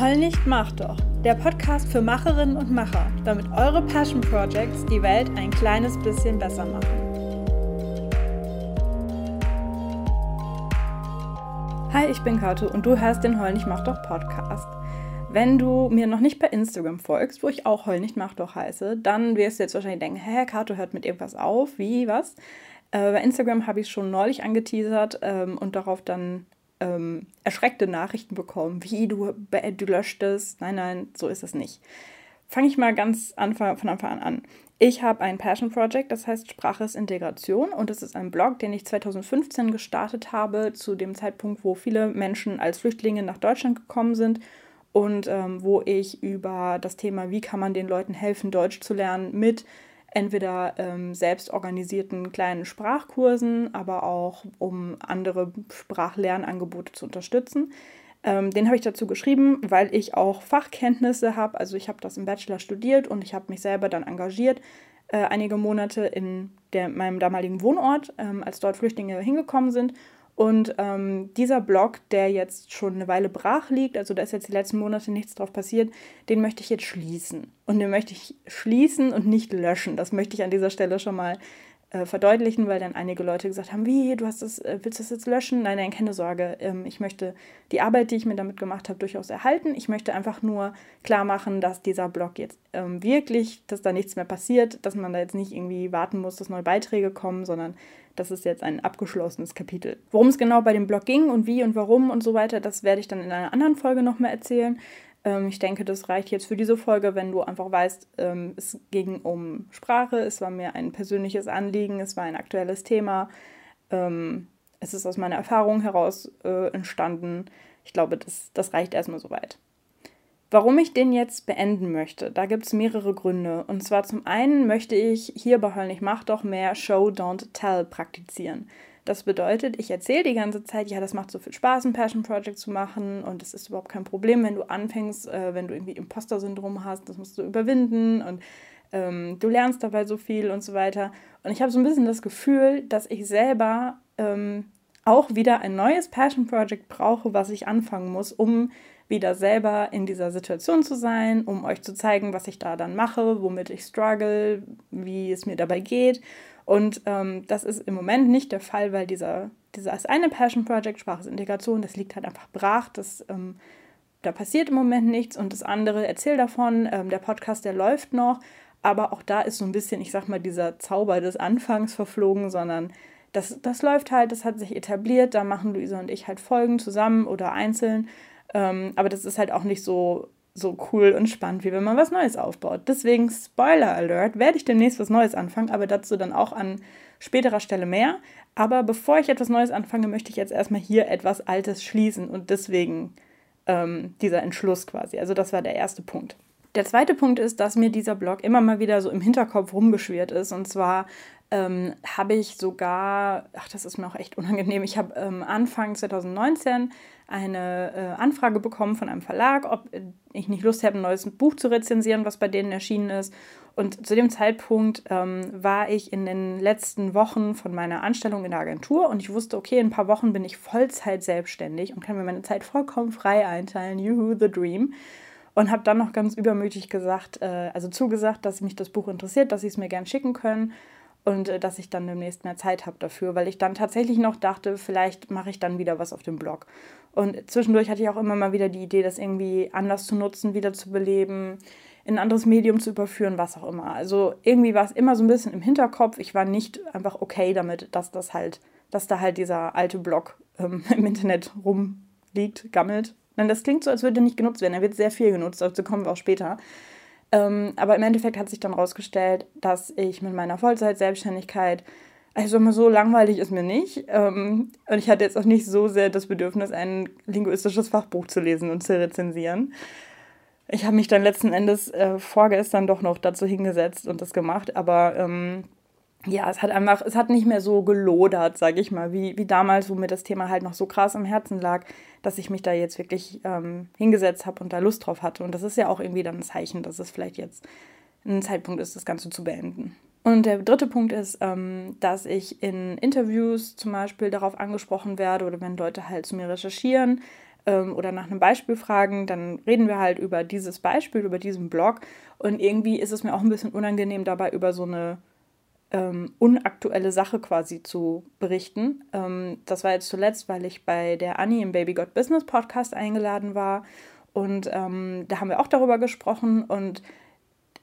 Heul nicht, mach doch. Der Podcast für Macherinnen und Macher, damit eure Passion Projects die Welt ein kleines bisschen besser machen. Hi, ich bin Kato und du hörst den Heul nicht, mach doch Podcast. Wenn du mir noch nicht bei Instagram folgst, wo ich auch Heul nicht, mach doch heiße, dann wirst du jetzt wahrscheinlich denken, hä, Kato hört mit irgendwas auf, wie, was? Äh, bei Instagram habe ich schon neulich angeteasert ähm, und darauf dann ähm, erschreckte Nachrichten bekommen, wie du, du löscht es. Nein, nein, so ist es nicht. Fange ich mal ganz Anfang, von Anfang an Ich habe ein Passion Project, das heißt Sprache ist Integration und es ist ein Blog, den ich 2015 gestartet habe, zu dem Zeitpunkt, wo viele Menschen als Flüchtlinge nach Deutschland gekommen sind und ähm, wo ich über das Thema, wie kann man den Leuten helfen, Deutsch zu lernen, mit entweder ähm, selbst organisierten kleinen Sprachkursen, aber auch um andere Sprachlernangebote zu unterstützen. Ähm, den habe ich dazu geschrieben, weil ich auch Fachkenntnisse habe. Also ich habe das im Bachelor studiert und ich habe mich selber dann engagiert, äh, einige Monate in der, meinem damaligen Wohnort, ähm, als dort Flüchtlinge hingekommen sind und ähm, dieser Blog, der jetzt schon eine Weile brach liegt, also da ist jetzt die letzten Monate nichts drauf passiert, den möchte ich jetzt schließen. Und den möchte ich schließen und nicht löschen. Das möchte ich an dieser Stelle schon mal äh, verdeutlichen, weil dann einige Leute gesagt haben, wie, du hast das, äh, willst du das jetzt löschen? Nein, nein, keine Sorge. Ähm, ich möchte die Arbeit, die ich mir damit gemacht habe, durchaus erhalten. Ich möchte einfach nur klar machen, dass dieser Blog jetzt ähm, wirklich, dass da nichts mehr passiert, dass man da jetzt nicht irgendwie warten muss, dass neue Beiträge kommen, sondern das ist jetzt ein abgeschlossenes Kapitel. Worum es genau bei dem Blog ging und wie und warum und so weiter, das werde ich dann in einer anderen Folge nochmal erzählen. Ähm, ich denke, das reicht jetzt für diese Folge, wenn du einfach weißt, ähm, es ging um Sprache, es war mir ein persönliches Anliegen, es war ein aktuelles Thema. Ähm, es ist aus meiner Erfahrung heraus äh, entstanden. Ich glaube, das, das reicht erstmal soweit. Warum ich den jetzt beenden möchte, da gibt es mehrere Gründe. Und zwar zum einen möchte ich hier bei Heul nicht mach doch mehr Show, Don't Tell praktizieren. Das bedeutet, ich erzähle die ganze Zeit, ja, das macht so viel Spaß, ein Passion Project zu machen und es ist überhaupt kein Problem, wenn du anfängst, äh, wenn du irgendwie Imposter-Syndrom hast, das musst du überwinden und ähm, du lernst dabei so viel und so weiter. Und ich habe so ein bisschen das Gefühl, dass ich selber ähm, auch wieder ein neues Passion Project brauche, was ich anfangen muss, um wieder selber in dieser Situation zu sein, um euch zu zeigen, was ich da dann mache, womit ich struggle, wie es mir dabei geht. Und ähm, das ist im Moment nicht der Fall, weil dieser, dieses eine Passion Project, Spracheintegration, das liegt halt einfach brach. Das, ähm, da passiert im Moment nichts. Und das andere, erzähl davon, ähm, der Podcast, der läuft noch. Aber auch da ist so ein bisschen, ich sag mal, dieser Zauber des Anfangs verflogen, sondern das, das läuft halt, das hat sich etabliert. Da machen Luisa und ich halt Folgen zusammen oder einzeln. Ähm, aber das ist halt auch nicht so so cool und spannend, wie wenn man was Neues aufbaut. Deswegen, Spoiler Alert, werde ich demnächst was Neues anfangen, aber dazu dann auch an späterer Stelle mehr. Aber bevor ich etwas Neues anfange, möchte ich jetzt erstmal hier etwas Altes schließen und deswegen ähm, dieser Entschluss quasi. Also das war der erste Punkt. Der zweite Punkt ist, dass mir dieser Blog immer mal wieder so im Hinterkopf rumgeschwirrt ist. Und zwar ähm, habe ich sogar, ach, das ist mir auch echt unangenehm, ich habe ähm, Anfang 2019 eine äh, Anfrage bekommen von einem Verlag, ob ich nicht Lust habe, ein neues Buch zu rezensieren, was bei denen erschienen ist. Und zu dem Zeitpunkt ähm, war ich in den letzten Wochen von meiner Anstellung in der Agentur und ich wusste, okay, in ein paar Wochen bin ich Vollzeit selbstständig und kann mir meine Zeit vollkommen frei einteilen. Juhu, the dream. Und habe dann noch ganz übermütig gesagt, äh, also zugesagt, dass mich das Buch interessiert, dass sie es mir gern schicken können und äh, dass ich dann demnächst mehr Zeit habe dafür, weil ich dann tatsächlich noch dachte, vielleicht mache ich dann wieder was auf dem Blog. Und zwischendurch hatte ich auch immer mal wieder die Idee, das irgendwie anders zu nutzen, wieder zu beleben, in ein anderes Medium zu überführen, was auch immer. Also irgendwie war es immer so ein bisschen im Hinterkopf. Ich war nicht einfach okay damit, dass das halt, dass da halt dieser alte Blog ähm, im Internet rumliegt, gammelt. Nein, das klingt so, als würde er nicht genutzt werden. Er wird sehr viel genutzt, dazu kommen wir auch später. Ähm, aber im Endeffekt hat sich dann herausgestellt, dass ich mit meiner Vollzeit-Selbstständigkeit, also mal so langweilig ist mir nicht. Ähm, und ich hatte jetzt auch nicht so sehr das Bedürfnis, ein linguistisches Fachbuch zu lesen und zu rezensieren. Ich habe mich dann letzten Endes äh, vorgestern doch noch dazu hingesetzt und das gemacht, aber ähm, ja, es hat einfach, es hat nicht mehr so gelodert, sage ich mal, wie, wie damals, wo mir das Thema halt noch so krass am Herzen lag, dass ich mich da jetzt wirklich ähm, hingesetzt habe und da Lust drauf hatte. Und das ist ja auch irgendwie dann ein Zeichen, dass es vielleicht jetzt ein Zeitpunkt ist, das Ganze zu beenden. Und der dritte Punkt ist, ähm, dass ich in Interviews zum Beispiel darauf angesprochen werde oder wenn Leute halt zu mir recherchieren, ähm, oder nach einem Beispiel fragen, dann reden wir halt über dieses Beispiel, über diesen Blog. Und irgendwie ist es mir auch ein bisschen unangenehm, dabei über so eine ähm, unaktuelle Sache quasi zu berichten. Ähm, das war jetzt zuletzt, weil ich bei der Annie im Baby Got Business Podcast eingeladen war. Und ähm, da haben wir auch darüber gesprochen. Und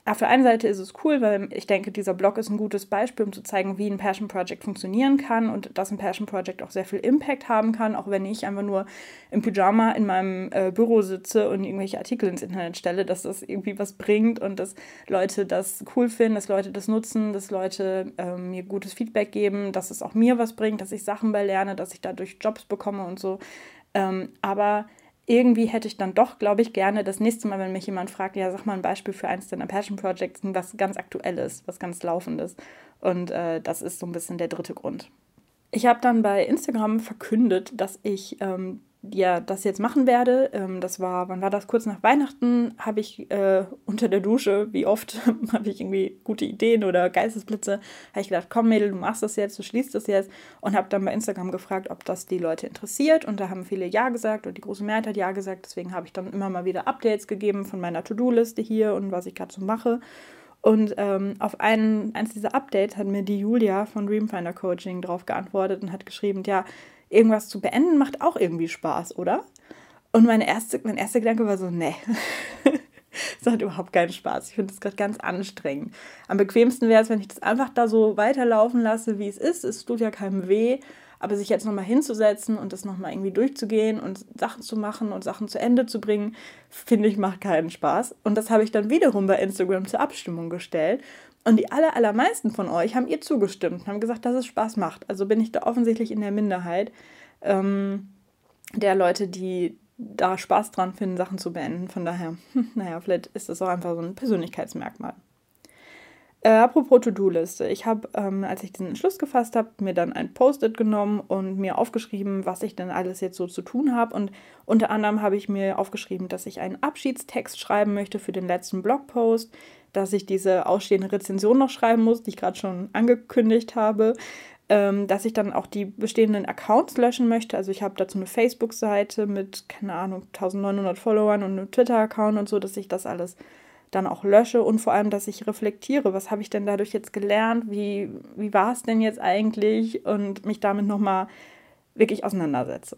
auf der einen Seite ist es cool, weil ich denke, dieser Blog ist ein gutes Beispiel, um zu zeigen, wie ein Passion Project funktionieren kann und dass ein Passion Project auch sehr viel Impact haben kann, auch wenn ich einfach nur im Pyjama in meinem äh, Büro sitze und irgendwelche Artikel ins Internet stelle, dass das irgendwie was bringt und dass Leute das cool finden, dass Leute das nutzen, dass Leute äh, mir gutes Feedback geben, dass es auch mir was bringt, dass ich Sachen bei lerne, dass ich dadurch Jobs bekomme und so. Ähm, aber irgendwie hätte ich dann doch, glaube ich, gerne das nächste Mal, wenn mich jemand fragt, ja, sag mal ein Beispiel für eins deiner Passion Projects, was ganz aktuelles, was ganz laufendes. Und äh, das ist so ein bisschen der dritte Grund. Ich habe dann bei Instagram verkündet, dass ich ähm, ja, das jetzt machen werde. Ähm, das war, wann war das? Kurz nach Weihnachten habe ich äh, unter der Dusche, wie oft, habe ich irgendwie gute Ideen oder Geistesblitze, habe ich gedacht, komm Mädel, du machst das jetzt, du schließt das jetzt und habe dann bei Instagram gefragt, ob das die Leute interessiert und da haben viele Ja gesagt und die große Mehrheit hat Ja gesagt. Deswegen habe ich dann immer mal wieder Updates gegeben von meiner To-Do-Liste hier und was ich gerade so mache. Und ähm, auf einen, eins dieser Updates hat mir die Julia von Dreamfinder Coaching drauf geantwortet und hat geschrieben, ja, irgendwas zu beenden macht auch irgendwie Spaß, oder? Und meine erste, mein erster Gedanke war so, nee. das hat überhaupt keinen Spaß. Ich finde das gerade ganz anstrengend. Am bequemsten wäre es, wenn ich das einfach da so weiterlaufen lasse, wie es ist. Es tut ja keinem weh. Aber sich jetzt nochmal hinzusetzen und das nochmal irgendwie durchzugehen und Sachen zu machen und Sachen zu Ende zu bringen, finde ich, macht keinen Spaß. Und das habe ich dann wiederum bei Instagram zur Abstimmung gestellt. Und die aller, allermeisten von euch haben ihr zugestimmt, haben gesagt, dass es Spaß macht. Also bin ich da offensichtlich in der Minderheit ähm, der Leute, die da Spaß dran finden, Sachen zu beenden. Von daher, naja, vielleicht ist das auch einfach so ein Persönlichkeitsmerkmal. Äh, apropos To-Do-Liste. Ich habe, ähm, als ich diesen Entschluss gefasst habe, mir dann ein Post-it genommen und mir aufgeschrieben, was ich denn alles jetzt so zu tun habe. Und unter anderem habe ich mir aufgeschrieben, dass ich einen Abschiedstext schreiben möchte für den letzten Blogpost, dass ich diese ausstehende Rezension noch schreiben muss, die ich gerade schon angekündigt habe, ähm, dass ich dann auch die bestehenden Accounts löschen möchte. Also ich habe dazu eine Facebook-Seite mit, keine Ahnung, 1900 Followern und einen Twitter-Account und so, dass ich das alles dann auch lösche und vor allem, dass ich reflektiere, was habe ich denn dadurch jetzt gelernt, wie, wie war es denn jetzt eigentlich und mich damit nochmal wirklich auseinandersetze.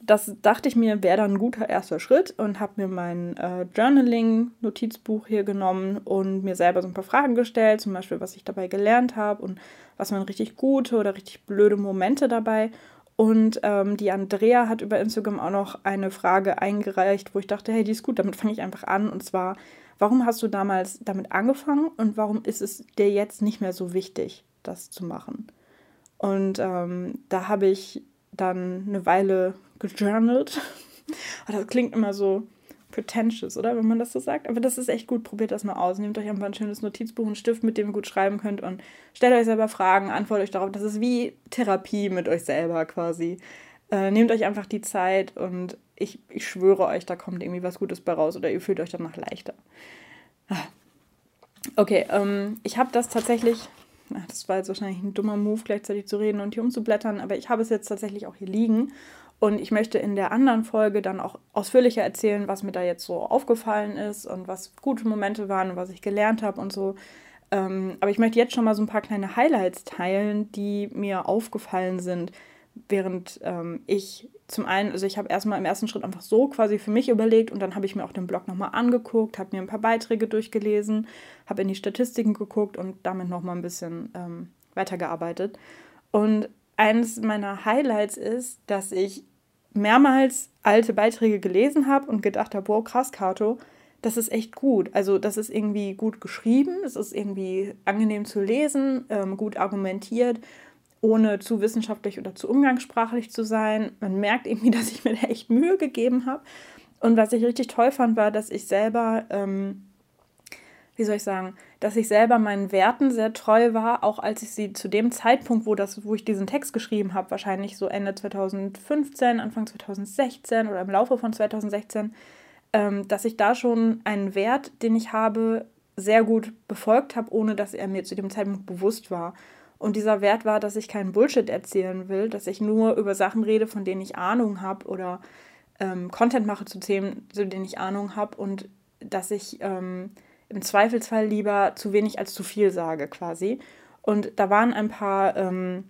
Das dachte ich mir, wäre dann ein guter erster Schritt und habe mir mein äh, Journaling-Notizbuch hier genommen und mir selber so ein paar Fragen gestellt, zum Beispiel, was ich dabei gelernt habe und was waren richtig gute oder richtig blöde Momente dabei und ähm, die Andrea hat über Instagram auch noch eine Frage eingereicht, wo ich dachte, hey, die ist gut, damit fange ich einfach an. Und zwar, warum hast du damals damit angefangen und warum ist es dir jetzt nicht mehr so wichtig, das zu machen? Und ähm, da habe ich dann eine Weile gejournalt. das klingt immer so, pretentious, oder? Wenn man das so sagt. Aber das ist echt gut. Probiert das mal aus. Nehmt euch einfach ein schönes Notizbuch, einen Stift, mit dem ihr gut schreiben könnt und stellt euch selber Fragen, antwortet euch darauf. Das ist wie Therapie mit euch selber quasi. Äh, nehmt euch einfach die Zeit und ich, ich schwöre euch, da kommt irgendwie was Gutes bei raus oder ihr fühlt euch danach leichter. Ah. Okay, ähm, ich habe das tatsächlich, ach, das war jetzt wahrscheinlich ein dummer Move, gleichzeitig zu reden und hier umzublättern, aber ich habe es jetzt tatsächlich auch hier liegen und ich möchte in der anderen Folge dann auch ausführlicher erzählen, was mir da jetzt so aufgefallen ist und was gute Momente waren und was ich gelernt habe und so. Ähm, aber ich möchte jetzt schon mal so ein paar kleine Highlights teilen, die mir aufgefallen sind, während ähm, ich zum einen, also ich habe erstmal im ersten Schritt einfach so quasi für mich überlegt und dann habe ich mir auch den Blog nochmal angeguckt, habe mir ein paar Beiträge durchgelesen, habe in die Statistiken geguckt und damit nochmal ein bisschen ähm, weitergearbeitet. Und eines meiner Highlights ist, dass ich mehrmals alte Beiträge gelesen habe und gedacht habe, wow, krass, Kato, das ist echt gut. Also das ist irgendwie gut geschrieben, es ist irgendwie angenehm zu lesen, ähm, gut argumentiert, ohne zu wissenschaftlich oder zu umgangssprachlich zu sein. Man merkt irgendwie, dass ich mir da echt Mühe gegeben habe. Und was ich richtig toll fand, war, dass ich selber ähm, wie soll ich sagen, dass ich selber meinen Werten sehr treu war, auch als ich sie zu dem Zeitpunkt, wo, das, wo ich diesen Text geschrieben habe, wahrscheinlich so Ende 2015, Anfang 2016 oder im Laufe von 2016, ähm, dass ich da schon einen Wert, den ich habe, sehr gut befolgt habe, ohne dass er mir zu dem Zeitpunkt bewusst war. Und dieser Wert war, dass ich keinen Bullshit erzählen will, dass ich nur über Sachen rede, von denen ich Ahnung habe oder ähm, Content mache zu Themen, zu denen ich Ahnung habe und dass ich ähm, im Zweifelsfall lieber zu wenig als zu viel sage quasi. Und da waren ein paar, ähm,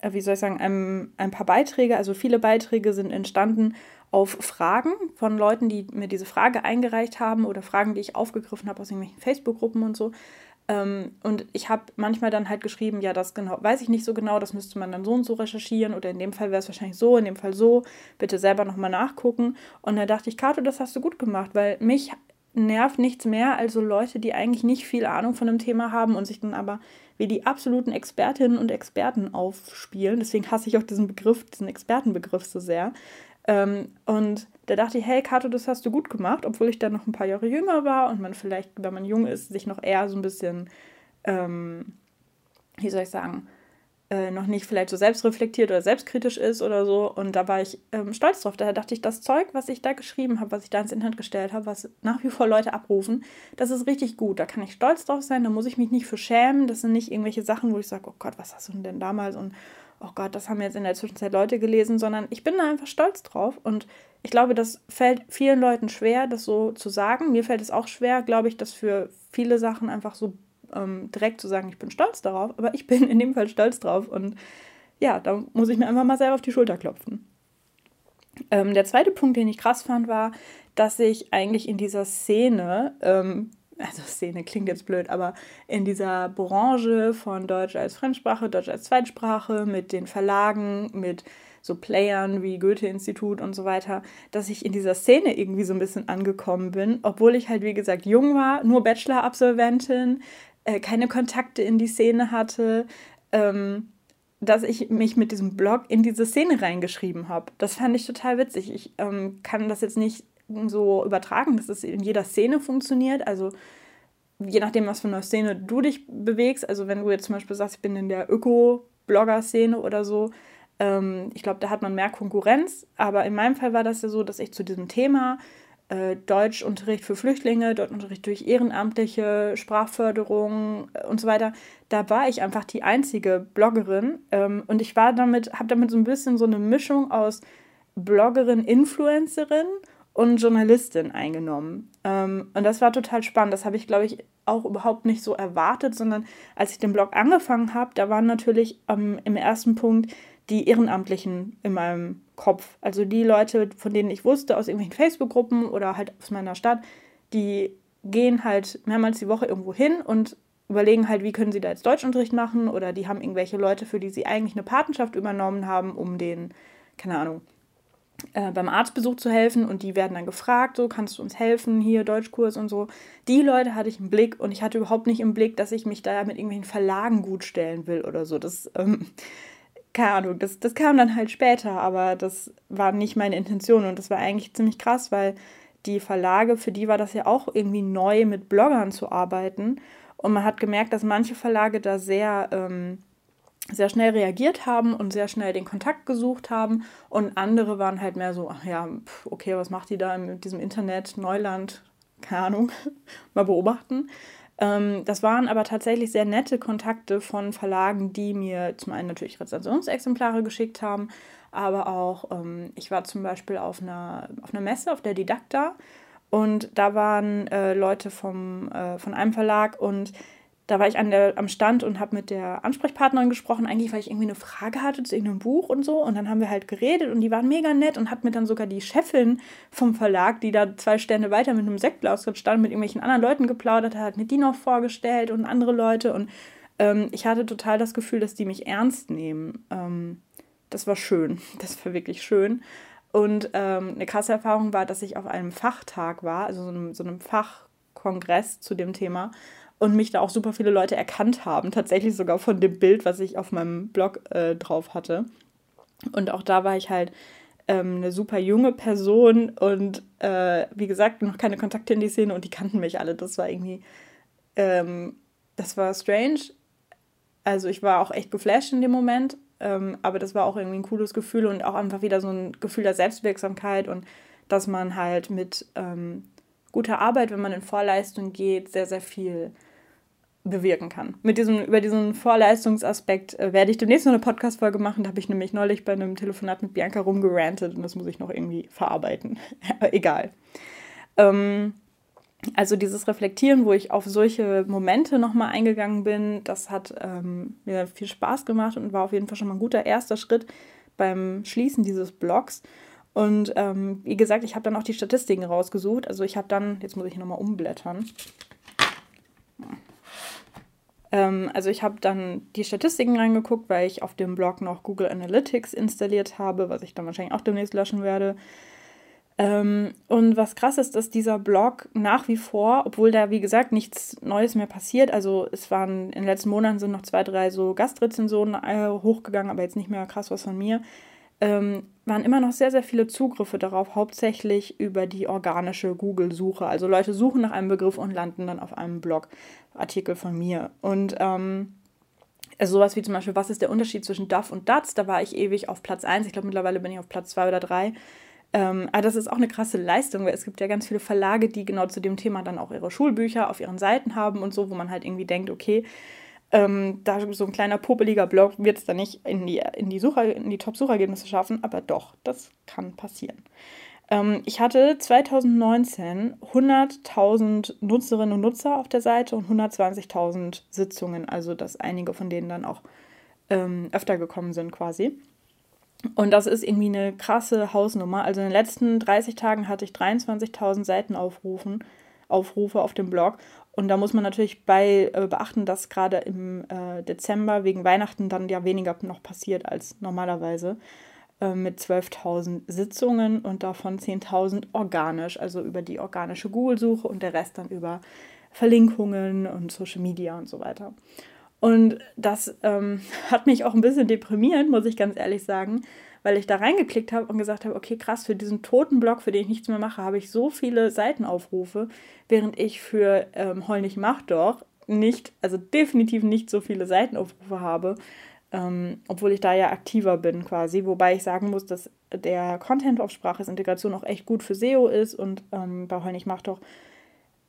äh, wie soll ich sagen, ein, ein paar Beiträge, also viele Beiträge sind entstanden auf Fragen von Leuten, die mir diese Frage eingereicht haben oder Fragen, die ich aufgegriffen habe aus irgendwelchen Facebook-Gruppen und so. Ähm, und ich habe manchmal dann halt geschrieben, ja, das genau, weiß ich nicht so genau, das müsste man dann so und so recherchieren oder in dem Fall wäre es wahrscheinlich so, in dem Fall so, bitte selber nochmal nachgucken. Und da dachte ich, Kato, das hast du gut gemacht, weil mich nervt nichts mehr als Leute, die eigentlich nicht viel Ahnung von einem Thema haben und sich dann aber wie die absoluten Expertinnen und Experten aufspielen. Deswegen hasse ich auch diesen Begriff, diesen Expertenbegriff so sehr. Ähm, und da dachte ich, hey Kato, das hast du gut gemacht, obwohl ich dann noch ein paar Jahre jünger war und man vielleicht, wenn man jung ist, sich noch eher so ein bisschen, ähm, wie soll ich sagen, äh, noch nicht vielleicht so selbstreflektiert oder selbstkritisch ist oder so. Und da war ich ähm, stolz drauf. Daher dachte ich, das Zeug, was ich da geschrieben habe, was ich da ins Internet gestellt habe, was nach wie vor Leute abrufen, das ist richtig gut. Da kann ich stolz drauf sein, da muss ich mich nicht für schämen. Das sind nicht irgendwelche Sachen, wo ich sage, oh Gott, was hast du denn damals und oh Gott, das haben jetzt in der Zwischenzeit Leute gelesen, sondern ich bin da einfach stolz drauf. Und ich glaube, das fällt vielen Leuten schwer, das so zu sagen. Mir fällt es auch schwer, glaube ich, das für viele Sachen einfach so ähm, direkt zu sagen, ich bin stolz darauf. Aber ich bin in dem Fall stolz drauf. Und ja, da muss ich mir einfach mal selber auf die Schulter klopfen. Ähm, der zweite Punkt, den ich krass fand, war, dass ich eigentlich in dieser Szene ähm, also Szene klingt jetzt blöd, aber in dieser Branche von Deutsch als Fremdsprache, Deutsch als Zweitsprache, mit den Verlagen, mit so Playern wie Goethe-Institut und so weiter, dass ich in dieser Szene irgendwie so ein bisschen angekommen bin, obwohl ich halt, wie gesagt, jung war, nur Bachelor-Absolventin, äh, keine Kontakte in die Szene hatte, ähm, dass ich mich mit diesem Blog in diese Szene reingeschrieben habe. Das fand ich total witzig. Ich ähm, kann das jetzt nicht so übertragen, dass es in jeder Szene funktioniert. Also je nachdem, was für eine Szene du dich bewegst. Also wenn du jetzt zum Beispiel sagst, ich bin in der Öko-Blogger-Szene oder so, ähm, ich glaube, da hat man mehr Konkurrenz. Aber in meinem Fall war das ja so, dass ich zu diesem Thema äh, Deutschunterricht für Flüchtlinge, Deutschunterricht durch Ehrenamtliche, Sprachförderung äh, und so weiter, da war ich einfach die einzige Bloggerin. Ähm, und ich war damit, habe damit so ein bisschen so eine Mischung aus Bloggerin, Influencerin und Journalistin eingenommen. Ähm, und das war total spannend. Das habe ich, glaube ich, auch überhaupt nicht so erwartet, sondern als ich den Blog angefangen habe, da waren natürlich ähm, im ersten Punkt die Ehrenamtlichen in meinem Kopf. Also die Leute, von denen ich wusste, aus irgendwelchen Facebook-Gruppen oder halt aus meiner Stadt, die gehen halt mehrmals die Woche irgendwo hin und überlegen halt, wie können sie da jetzt Deutschunterricht machen oder die haben irgendwelche Leute, für die sie eigentlich eine Patenschaft übernommen haben, um den, keine Ahnung, äh, beim Arztbesuch zu helfen und die werden dann gefragt, so kannst du uns helfen, hier Deutschkurs und so. Die Leute hatte ich im Blick und ich hatte überhaupt nicht im Blick, dass ich mich da mit irgendwelchen Verlagen gut stellen will oder so. Das, ähm, keine Ahnung, das, das kam dann halt später, aber das war nicht meine Intention und das war eigentlich ziemlich krass, weil die Verlage, für die war das ja auch irgendwie neu, mit Bloggern zu arbeiten. Und man hat gemerkt, dass manche Verlage da sehr ähm, sehr schnell reagiert haben und sehr schnell den Kontakt gesucht haben und andere waren halt mehr so, ach ja, okay, was macht die da mit diesem Internet, Neuland, keine Ahnung, mal beobachten. Ähm, das waren aber tatsächlich sehr nette Kontakte von Verlagen, die mir zum einen natürlich Rezensionsexemplare geschickt haben, aber auch, ähm, ich war zum Beispiel auf einer, auf einer Messe, auf der Didakta und da waren äh, Leute vom, äh, von einem Verlag und da war ich an der, am Stand und habe mit der Ansprechpartnerin gesprochen, eigentlich weil ich irgendwie eine Frage hatte zu irgendeinem Buch und so. Und dann haben wir halt geredet und die waren mega nett und hat mir dann sogar die Chefin vom Verlag, die da zwei Stände weiter mit einem Sektglas stand, mit irgendwelchen anderen Leuten geplaudert hat, mir die noch vorgestellt und andere Leute. Und ähm, ich hatte total das Gefühl, dass die mich ernst nehmen. Ähm, das war schön. Das war wirklich schön. Und ähm, eine krasse Erfahrung war, dass ich auf einem Fachtag war, also so einem, so einem Fachkongress zu dem Thema und mich da auch super viele Leute erkannt haben, tatsächlich sogar von dem Bild, was ich auf meinem Blog äh, drauf hatte. Und auch da war ich halt ähm, eine super junge Person und äh, wie gesagt, noch keine Kontakte in die Szene und die kannten mich alle. Das war irgendwie, ähm, das war strange. Also ich war auch echt geflasht in dem Moment, ähm, aber das war auch irgendwie ein cooles Gefühl und auch einfach wieder so ein Gefühl der Selbstwirksamkeit und dass man halt mit ähm, guter Arbeit, wenn man in Vorleistung geht, sehr, sehr viel bewirken kann. Mit diesem, über diesen Vorleistungsaspekt äh, werde ich demnächst noch eine Podcast-Folge machen. Da habe ich nämlich neulich bei einem Telefonat mit Bianca rumgerantet und das muss ich noch irgendwie verarbeiten. Egal. Ähm, also dieses Reflektieren, wo ich auf solche Momente nochmal eingegangen bin, das hat ähm, mir viel Spaß gemacht und war auf jeden Fall schon mal ein guter erster Schritt beim Schließen dieses Blogs. Und ähm, wie gesagt, ich habe dann auch die Statistiken rausgesucht. Also ich habe dann, jetzt muss ich nochmal umblättern. Ähm, also ich habe dann die Statistiken reingeguckt, weil ich auf dem Blog noch Google Analytics installiert habe, was ich dann wahrscheinlich auch demnächst löschen werde. Ähm, und was krass ist, dass dieser Blog nach wie vor, obwohl da wie gesagt nichts Neues mehr passiert, also es waren in den letzten Monaten sind noch zwei, drei so Gastrezensionen äh, hochgegangen, aber jetzt nicht mehr krass was von mir, ähm, waren immer noch sehr, sehr viele Zugriffe darauf, hauptsächlich über die organische Google-Suche. Also Leute suchen nach einem Begriff und landen dann auf einem Blogartikel von mir. Und ähm, also sowas wie zum Beispiel, was ist der Unterschied zwischen DAF und DATS? Da war ich ewig auf Platz 1. Ich glaube, mittlerweile bin ich auf Platz 2 oder 3. Ähm, aber das ist auch eine krasse Leistung, weil es gibt ja ganz viele Verlage, die genau zu dem Thema dann auch ihre Schulbücher auf ihren Seiten haben und so, wo man halt irgendwie denkt, okay, ähm, da so ein kleiner popeliger Blog wird es dann nicht in die, in die, Sucher, in die Top-Suchergebnisse schaffen, aber doch, das kann passieren. Ähm, ich hatte 2019 100.000 Nutzerinnen und Nutzer auf der Seite und 120.000 Sitzungen, also dass einige von denen dann auch ähm, öfter gekommen sind quasi. Und das ist irgendwie eine krasse Hausnummer. Also in den letzten 30 Tagen hatte ich 23.000 Seitenaufrufen, Aufrufe auf dem Blog. Und da muss man natürlich bei äh, beachten, dass gerade im äh, Dezember wegen Weihnachten dann ja weniger noch passiert als normalerweise. Äh, mit 12.000 Sitzungen und davon 10.000 organisch, also über die organische Google-Suche und der Rest dann über Verlinkungen und Social Media und so weiter. Und das ähm, hat mich auch ein bisschen deprimiert, muss ich ganz ehrlich sagen, weil ich da reingeklickt habe und gesagt habe, okay, krass, für diesen toten Blog, für den ich nichts mehr mache, habe ich so viele Seitenaufrufe, während ich für ähm, Heul nicht mach doch nicht, also definitiv nicht so viele Seitenaufrufe habe, ähm, obwohl ich da ja aktiver bin quasi. Wobei ich sagen muss, dass der Content auf Sprachesintegration auch echt gut für SEO ist und ähm, bei Heul nicht mach doch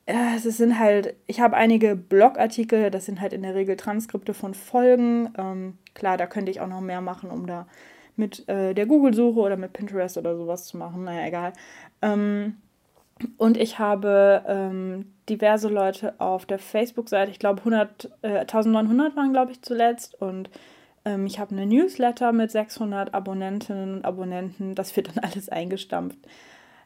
ja, es sind halt, ich habe einige Blogartikel, das sind halt in der Regel Transkripte von Folgen. Ähm, klar, da könnte ich auch noch mehr machen, um da mit äh, der Google-Suche oder mit Pinterest oder sowas zu machen. Naja, egal. Ähm, und ich habe ähm, diverse Leute auf der Facebook-Seite, ich glaube äh, 1900 waren, glaube ich, zuletzt. Und ähm, ich habe eine Newsletter mit 600 Abonnentinnen und Abonnenten. Das wird dann alles eingestampft.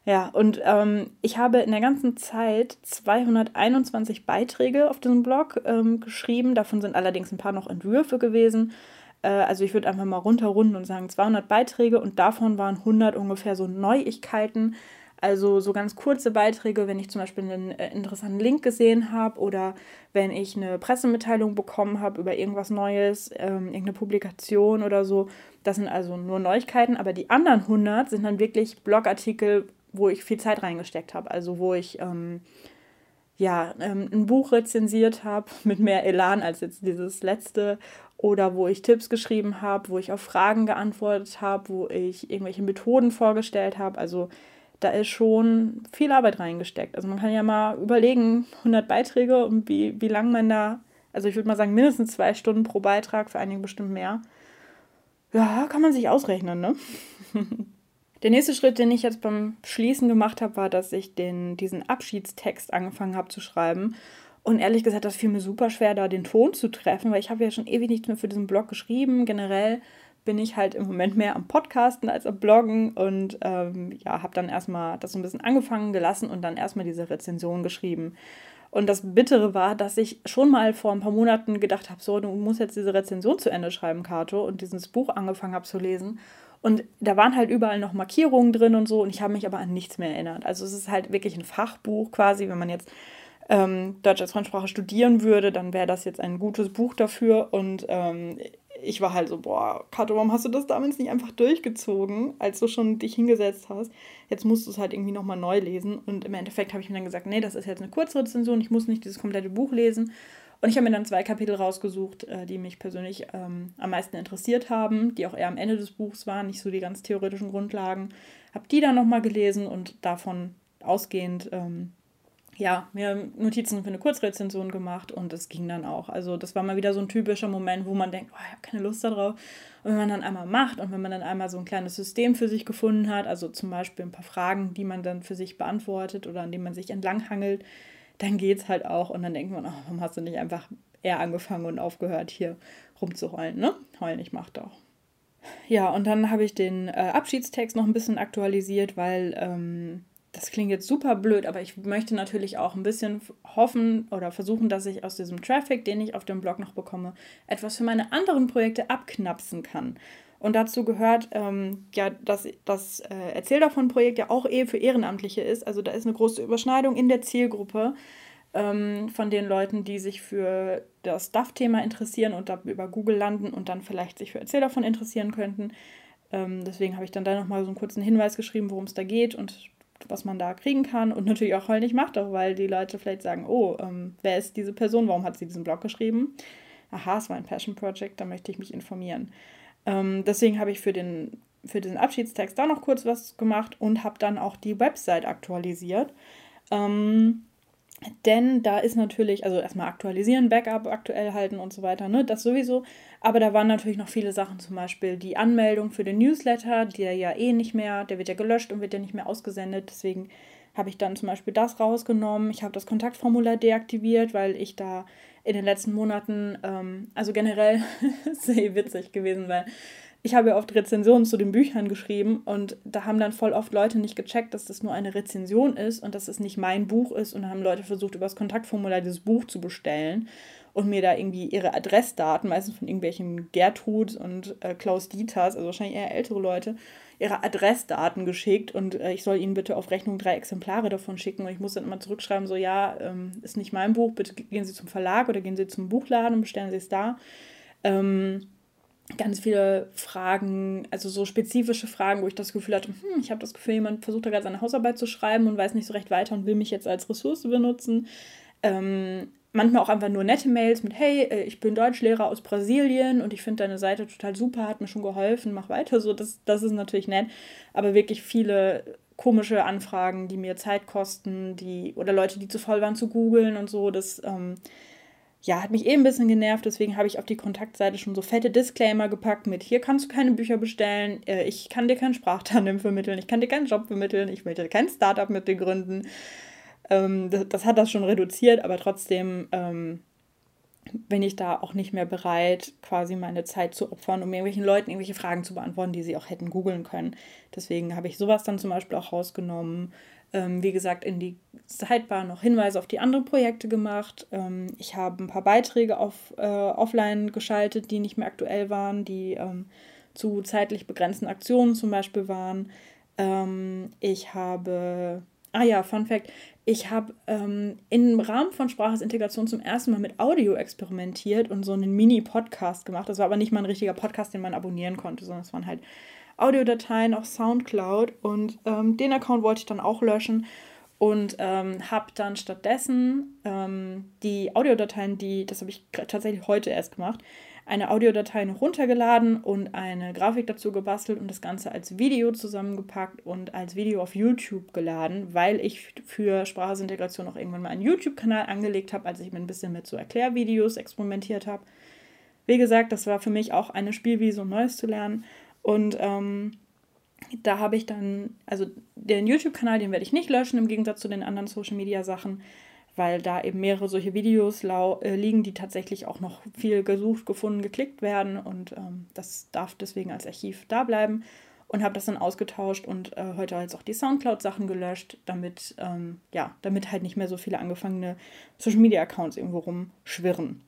Ja, und ähm, ich habe in der ganzen Zeit 221 Beiträge auf diesem Blog ähm, geschrieben. Davon sind allerdings ein paar noch Entwürfe gewesen. Äh, also ich würde einfach mal runterrunden und sagen 200 Beiträge und davon waren 100 ungefähr so Neuigkeiten. Also so ganz kurze Beiträge, wenn ich zum Beispiel einen äh, interessanten Link gesehen habe oder wenn ich eine Pressemitteilung bekommen habe über irgendwas Neues, ähm, irgendeine Publikation oder so. Das sind also nur Neuigkeiten, aber die anderen 100 sind dann wirklich Blogartikel, wo ich viel Zeit reingesteckt habe. Also wo ich ähm, ja ähm, ein Buch rezensiert habe mit mehr Elan als jetzt dieses letzte oder wo ich Tipps geschrieben habe, wo ich auf Fragen geantwortet habe, wo ich irgendwelche Methoden vorgestellt habe. Also da ist schon viel Arbeit reingesteckt. Also man kann ja mal überlegen, 100 Beiträge und wie, wie lange man da, also ich würde mal sagen, mindestens zwei Stunden pro Beitrag, für einige bestimmt mehr. Ja, kann man sich ausrechnen, ne? Der nächste Schritt, den ich jetzt beim Schließen gemacht habe, war, dass ich den, diesen Abschiedstext angefangen habe zu schreiben. Und ehrlich gesagt, das fiel mir super schwer, da den Ton zu treffen, weil ich habe ja schon ewig nichts mehr für diesen Blog geschrieben. Generell bin ich halt im Moment mehr am Podcasten als am Bloggen und ähm, ja, habe dann erstmal das so ein bisschen angefangen gelassen und dann erstmal diese Rezension geschrieben. Und das Bittere war, dass ich schon mal vor ein paar Monaten gedacht habe, so, du musst jetzt diese Rezension zu Ende schreiben, Kato, und dieses Buch angefangen habe zu lesen. Und da waren halt überall noch Markierungen drin und so und ich habe mich aber an nichts mehr erinnert. Also es ist halt wirklich ein Fachbuch quasi, wenn man jetzt ähm, Deutsch als Fremdsprache studieren würde, dann wäre das jetzt ein gutes Buch dafür. Und ähm, ich war halt so, boah, Kato, warum hast du das damals nicht einfach durchgezogen, als du schon dich hingesetzt hast? Jetzt musst du es halt irgendwie nochmal neu lesen. Und im Endeffekt habe ich mir dann gesagt, nee, das ist jetzt eine Kurzrezension, ich muss nicht dieses komplette Buch lesen. Und ich habe mir dann zwei Kapitel rausgesucht, äh, die mich persönlich ähm, am meisten interessiert haben, die auch eher am Ende des Buchs waren, nicht so die ganz theoretischen Grundlagen. Habe die dann nochmal gelesen und davon ausgehend ähm, ja, mir Notizen für eine Kurzrezension gemacht und es ging dann auch. Also das war mal wieder so ein typischer Moment, wo man denkt, oh, ich habe keine Lust darauf. Und wenn man dann einmal macht und wenn man dann einmal so ein kleines System für sich gefunden hat, also zum Beispiel ein paar Fragen, die man dann für sich beantwortet oder an denen man sich entlanghangelt, dann geht es halt auch. Und dann denkt man, oh, warum hast du nicht einfach eher angefangen und aufgehört, hier rumzuheulen, ne? Heulen, ich mach doch. Ja, und dann habe ich den äh, Abschiedstext noch ein bisschen aktualisiert, weil ähm, das klingt jetzt super blöd, aber ich möchte natürlich auch ein bisschen hoffen oder versuchen, dass ich aus diesem Traffic, den ich auf dem Blog noch bekomme, etwas für meine anderen Projekte abknapsen kann. Und dazu gehört ähm, ja, dass das äh, Erzähl davon Projekt ja auch eh für Ehrenamtliche ist. Also da ist eine große Überschneidung in der Zielgruppe ähm, von den Leuten, die sich für das Stuff-Thema interessieren und da über Google landen und dann vielleicht sich für Erzähl davon interessieren könnten. Ähm, deswegen habe ich dann da nochmal so einen kurzen Hinweis geschrieben, worum es da geht und was man da kriegen kann und natürlich auch heulig macht, auch weil die Leute vielleicht sagen, oh, ähm, wer ist diese Person, warum hat sie diesen Blog geschrieben? Aha, es war ein Passion Project, da möchte ich mich informieren. Ähm, deswegen habe ich für den für diesen Abschiedstext da noch kurz was gemacht und habe dann auch die Website aktualisiert. Ähm, denn da ist natürlich, also erstmal aktualisieren, Backup aktuell halten und so weiter, ne, das sowieso. Aber da waren natürlich noch viele Sachen, zum Beispiel die Anmeldung für den Newsletter, der ja eh nicht mehr, der wird ja gelöscht und wird ja nicht mehr ausgesendet. Deswegen habe ich dann zum Beispiel das rausgenommen. Ich habe das Kontaktformular deaktiviert, weil ich da in den letzten Monaten, ähm, also generell sehr witzig gewesen, weil ich habe ja oft Rezensionen zu den Büchern geschrieben und da haben dann voll oft Leute nicht gecheckt, dass das nur eine Rezension ist und dass es nicht mein Buch ist und haben Leute versucht, über das Kontaktformular dieses Buch zu bestellen und mir da irgendwie ihre Adressdaten, meistens von irgendwelchen Gertrud und äh, Klaus Dieters, also wahrscheinlich eher ältere Leute, ihre Adressdaten geschickt und äh, ich soll ihnen bitte auf Rechnung drei Exemplare davon schicken und ich muss dann immer zurückschreiben, so ja, ähm, ist nicht mein Buch, bitte gehen Sie zum Verlag oder gehen Sie zum Buchladen und bestellen Sie es da. Ähm, ganz viele Fragen, also so spezifische Fragen, wo ich das Gefühl hatte, hm, ich habe das Gefühl, jemand versucht da gerade seine Hausarbeit zu schreiben und weiß nicht so recht weiter und will mich jetzt als Ressource benutzen. Ähm, manchmal auch einfach nur nette Mails mit, hey, äh, ich bin Deutschlehrer aus Brasilien und ich finde deine Seite total super, hat mir schon geholfen, mach weiter so, das, das ist natürlich nett. Aber wirklich viele komische Anfragen, die mir Zeit kosten, die, oder Leute, die zu voll waren zu googeln und so, das ähm, ja, hat mich eh ein bisschen genervt, deswegen habe ich auf die Kontaktseite schon so fette Disclaimer gepackt mit, hier kannst du keine Bücher bestellen, äh, ich kann dir kein Sprachtandem vermitteln, ich kann dir keinen Job vermitteln, ich möchte kein Startup mit dir gründen. Ähm, das, hat das schon reduziert, aber trotzdem ähm, bin ich da auch nicht mehr bereit, quasi meine Zeit zu opfern, um irgendwelchen Leuten irgendwelche Fragen zu beantworten, die sie auch hätten googeln können. Deswegen habe ich sowas dann zum Beispiel auch rausgenommen ähm, wie gesagt, in die Sidebar noch Hinweise auf die anderen Projekte gemacht. Ähm, ich habe ein paar Beiträge auf, äh, offline geschaltet, die nicht mehr aktuell waren, die ähm, zu zeitlich begrenzten Aktionen zum Beispiel waren. Ähm, ich habe, ah ja, Fun Fact, ich habe ähm, im Rahmen von Sprachesintegration zum ersten Mal mit Audio experimentiert und so einen Mini-Podcast gemacht. Das war aber nicht mal ein richtiger Podcast, den man abonnieren konnte, sondern es waren halt Audiodateien auf Soundcloud und ähm, den Account wollte ich dann auch löschen und ähm, habe dann stattdessen ähm, die Audiodateien, die, das habe ich tatsächlich heute erst gemacht, eine Audiodatei runtergeladen und eine Grafik dazu gebastelt und das Ganze als Video zusammengepackt und als Video auf YouTube geladen, weil ich für Sprachsintegration auch irgendwann mal einen YouTube-Kanal angelegt habe, als ich mir ein bisschen mit so Erklärvideos experimentiert habe. Wie gesagt, das war für mich auch eine Spielwiese, um Neues zu lernen. Und ähm, da habe ich dann, also den YouTube-Kanal, den werde ich nicht löschen, im Gegensatz zu den anderen Social-Media-Sachen, weil da eben mehrere solche Videos äh, liegen, die tatsächlich auch noch viel gesucht, gefunden, geklickt werden. Und ähm, das darf deswegen als Archiv da bleiben. Und habe das dann ausgetauscht und äh, heute jetzt auch die Soundcloud-Sachen gelöscht, damit, ähm, ja, damit halt nicht mehr so viele angefangene Social-Media-Accounts irgendwo rumschwirren.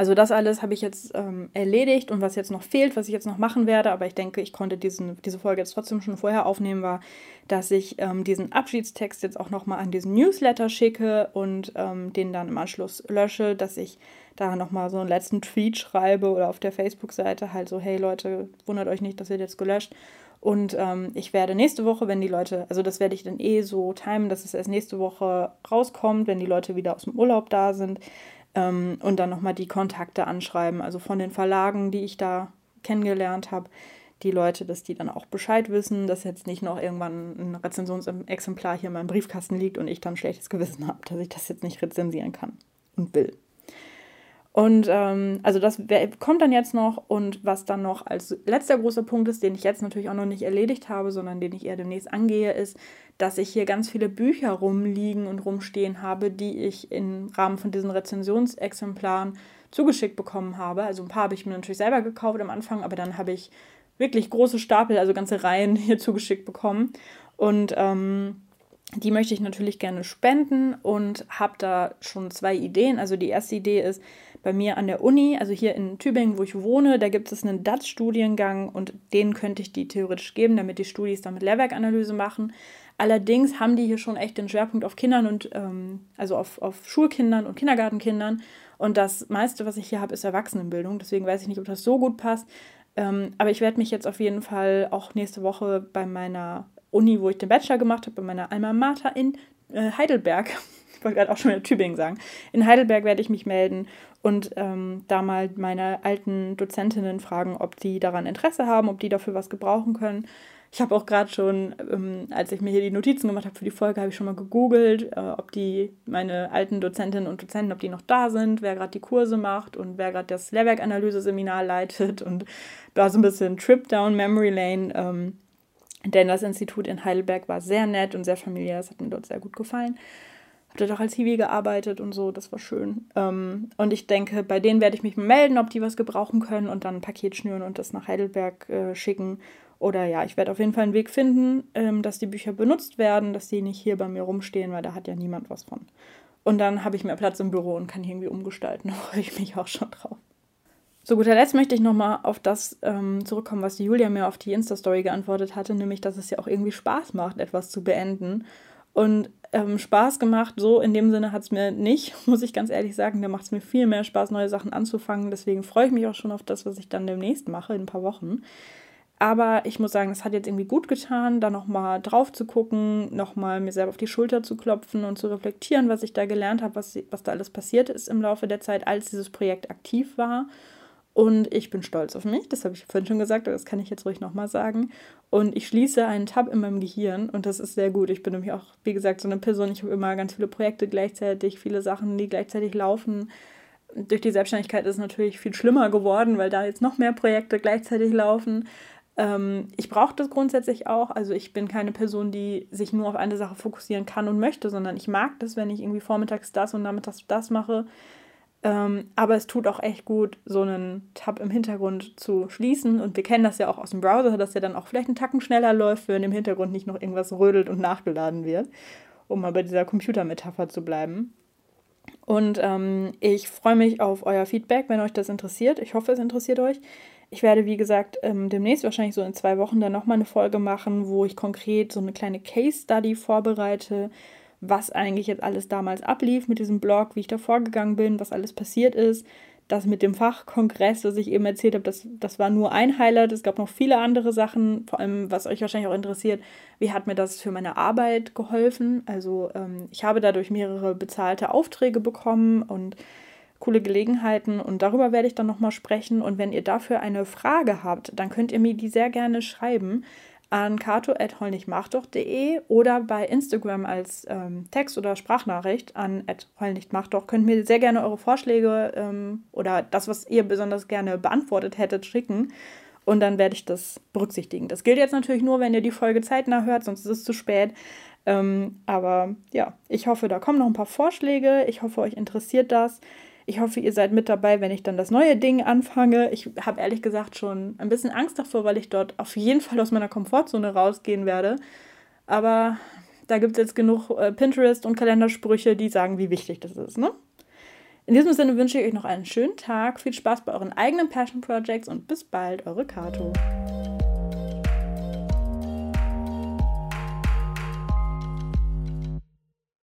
Also das alles habe ich jetzt ähm, erledigt und was jetzt noch fehlt, was ich jetzt noch machen werde, aber ich denke, ich konnte diesen, diese Folge jetzt trotzdem schon vorher aufnehmen, war, dass ich ähm, diesen Abschiedstext jetzt auch nochmal an diesen Newsletter schicke und ähm, den dann im Anschluss lösche, dass ich da nochmal so einen letzten Tweet schreibe oder auf der Facebook-Seite halt so, hey Leute, wundert euch nicht, das wird jetzt gelöscht. Und ähm, ich werde nächste Woche, wenn die Leute, also das werde ich dann eh so timen, dass es erst nächste Woche rauskommt, wenn die Leute wieder aus dem Urlaub da sind, ähm, und dann nochmal die Kontakte anschreiben, also von den Verlagen, die ich da kennengelernt habe, die Leute, dass die dann auch Bescheid wissen, dass jetzt nicht noch irgendwann ein Rezensionsexemplar hier in meinem Briefkasten liegt und ich dann schlechtes Gewissen habe, dass ich das jetzt nicht rezensieren kann und will. Und ähm, also das kommt dann jetzt noch und was dann noch als letzter großer Punkt ist, den ich jetzt natürlich auch noch nicht erledigt habe, sondern den ich eher demnächst angehe, ist, dass ich hier ganz viele Bücher rumliegen und rumstehen habe, die ich im Rahmen von diesen Rezensionsexemplaren zugeschickt bekommen habe. Also ein paar habe ich mir natürlich selber gekauft am Anfang, aber dann habe ich wirklich große Stapel, also ganze Reihen hier zugeschickt bekommen. Und ähm, die möchte ich natürlich gerne spenden und habe da schon zwei Ideen. Also die erste Idee ist bei mir an der Uni, also hier in Tübingen, wo ich wohne, da gibt es einen DATS-Studiengang und den könnte ich die theoretisch geben, damit die Studis damit Lehrwerkanalyse machen. Allerdings haben die hier schon echt den Schwerpunkt auf Kindern und ähm, also auf, auf Schulkindern und Kindergartenkindern. Und das meiste, was ich hier habe, ist Erwachsenenbildung. Deswegen weiß ich nicht, ob das so gut passt. Ähm, aber ich werde mich jetzt auf jeden Fall auch nächste Woche bei meiner Uni, wo ich den Bachelor gemacht habe, bei meiner Alma Mater in äh, Heidelberg, ich wollte gerade auch schon wieder Tübingen sagen, in Heidelberg werde ich mich melden und ähm, da mal meine alten Dozentinnen fragen, ob die daran Interesse haben, ob die dafür was gebrauchen können. Ich habe auch gerade schon, ähm, als ich mir hier die Notizen gemacht habe für die Folge, habe ich schon mal gegoogelt, äh, ob die, meine alten Dozentinnen und Dozenten, ob die noch da sind, wer gerade die Kurse macht und wer gerade das Lehrwerkanalyse-Seminar leitet und da so ein bisschen Trip down Memory Lane. Ähm, denn das Institut in Heidelberg war sehr nett und sehr familiär, das hat mir dort sehr gut gefallen. Habe dort auch als Hiwi gearbeitet und so, das war schön. Ähm, und ich denke, bei denen werde ich mich melden, ob die was gebrauchen können und dann ein Paket schnüren und das nach Heidelberg äh, schicken oder ja, ich werde auf jeden Fall einen Weg finden, ähm, dass die Bücher benutzt werden, dass die nicht hier bei mir rumstehen, weil da hat ja niemand was von. Und dann habe ich mehr Platz im Büro und kann irgendwie umgestalten. Da freue ich mich auch schon drauf. Zu guter Letzt möchte ich nochmal auf das ähm, zurückkommen, was Julia mir auf die Insta-Story geantwortet hatte, nämlich, dass es ja auch irgendwie Spaß macht, etwas zu beenden. Und ähm, Spaß gemacht, so in dem Sinne hat es mir nicht, muss ich ganz ehrlich sagen. Da macht es mir viel mehr Spaß, neue Sachen anzufangen. Deswegen freue ich mich auch schon auf das, was ich dann demnächst mache, in ein paar Wochen. Aber ich muss sagen, es hat jetzt irgendwie gut getan, da nochmal drauf zu gucken, nochmal mir selber auf die Schulter zu klopfen und zu reflektieren, was ich da gelernt habe, was, was da alles passiert ist im Laufe der Zeit, als dieses Projekt aktiv war. Und ich bin stolz auf mich, das habe ich vorhin schon gesagt, aber das kann ich jetzt ruhig nochmal sagen. Und ich schließe einen Tab in meinem Gehirn und das ist sehr gut. Ich bin nämlich auch, wie gesagt, so eine Person, ich habe immer ganz viele Projekte gleichzeitig, viele Sachen, die gleichzeitig laufen. Durch die Selbstständigkeit ist es natürlich viel schlimmer geworden, weil da jetzt noch mehr Projekte gleichzeitig laufen. Ähm, ich brauche das grundsätzlich auch. Also ich bin keine Person, die sich nur auf eine Sache fokussieren kann und möchte, sondern ich mag das, wenn ich irgendwie vormittags das und nachmittags das mache. Ähm, aber es tut auch echt gut, so einen Tab im Hintergrund zu schließen. Und wir kennen das ja auch aus dem Browser, dass der dann auch vielleicht einen Tacken schneller läuft, wenn im Hintergrund nicht noch irgendwas rödelt und nachgeladen wird, um mal bei dieser Computermetapher zu bleiben. Und ähm, ich freue mich auf euer Feedback, wenn euch das interessiert. Ich hoffe, es interessiert euch. Ich werde, wie gesagt, ähm, demnächst wahrscheinlich so in zwei Wochen dann nochmal eine Folge machen, wo ich konkret so eine kleine Case Study vorbereite, was eigentlich jetzt alles damals ablief mit diesem Blog, wie ich da vorgegangen bin, was alles passiert ist. Das mit dem Fachkongress, das ich eben erzählt habe, das, das war nur ein Highlight. Es gab noch viele andere Sachen, vor allem, was euch wahrscheinlich auch interessiert, wie hat mir das für meine Arbeit geholfen? Also ähm, ich habe dadurch mehrere bezahlte Aufträge bekommen und coole Gelegenheiten und darüber werde ich dann nochmal sprechen. Und wenn ihr dafür eine Frage habt, dann könnt ihr mir die sehr gerne schreiben an kato.heulnichtmachdoch.de oder bei Instagram als ähm, Text- oder Sprachnachricht an heulnichtmachdoch. Könnt mir sehr gerne eure Vorschläge ähm, oder das, was ihr besonders gerne beantwortet hättet, schicken. Und dann werde ich das berücksichtigen. Das gilt jetzt natürlich nur, wenn ihr die Folge zeitnah hört, sonst ist es zu spät. Ähm, aber ja, ich hoffe, da kommen noch ein paar Vorschläge. Ich hoffe, euch interessiert das. Ich hoffe, ihr seid mit dabei, wenn ich dann das neue Ding anfange. Ich habe ehrlich gesagt schon ein bisschen Angst davor, weil ich dort auf jeden Fall aus meiner Komfortzone rausgehen werde. Aber da gibt es jetzt genug äh, Pinterest und Kalendersprüche, die sagen, wie wichtig das ist. Ne? In diesem Sinne wünsche ich euch noch einen schönen Tag, viel Spaß bei euren eigenen Passion Projects und bis bald, eure Kato.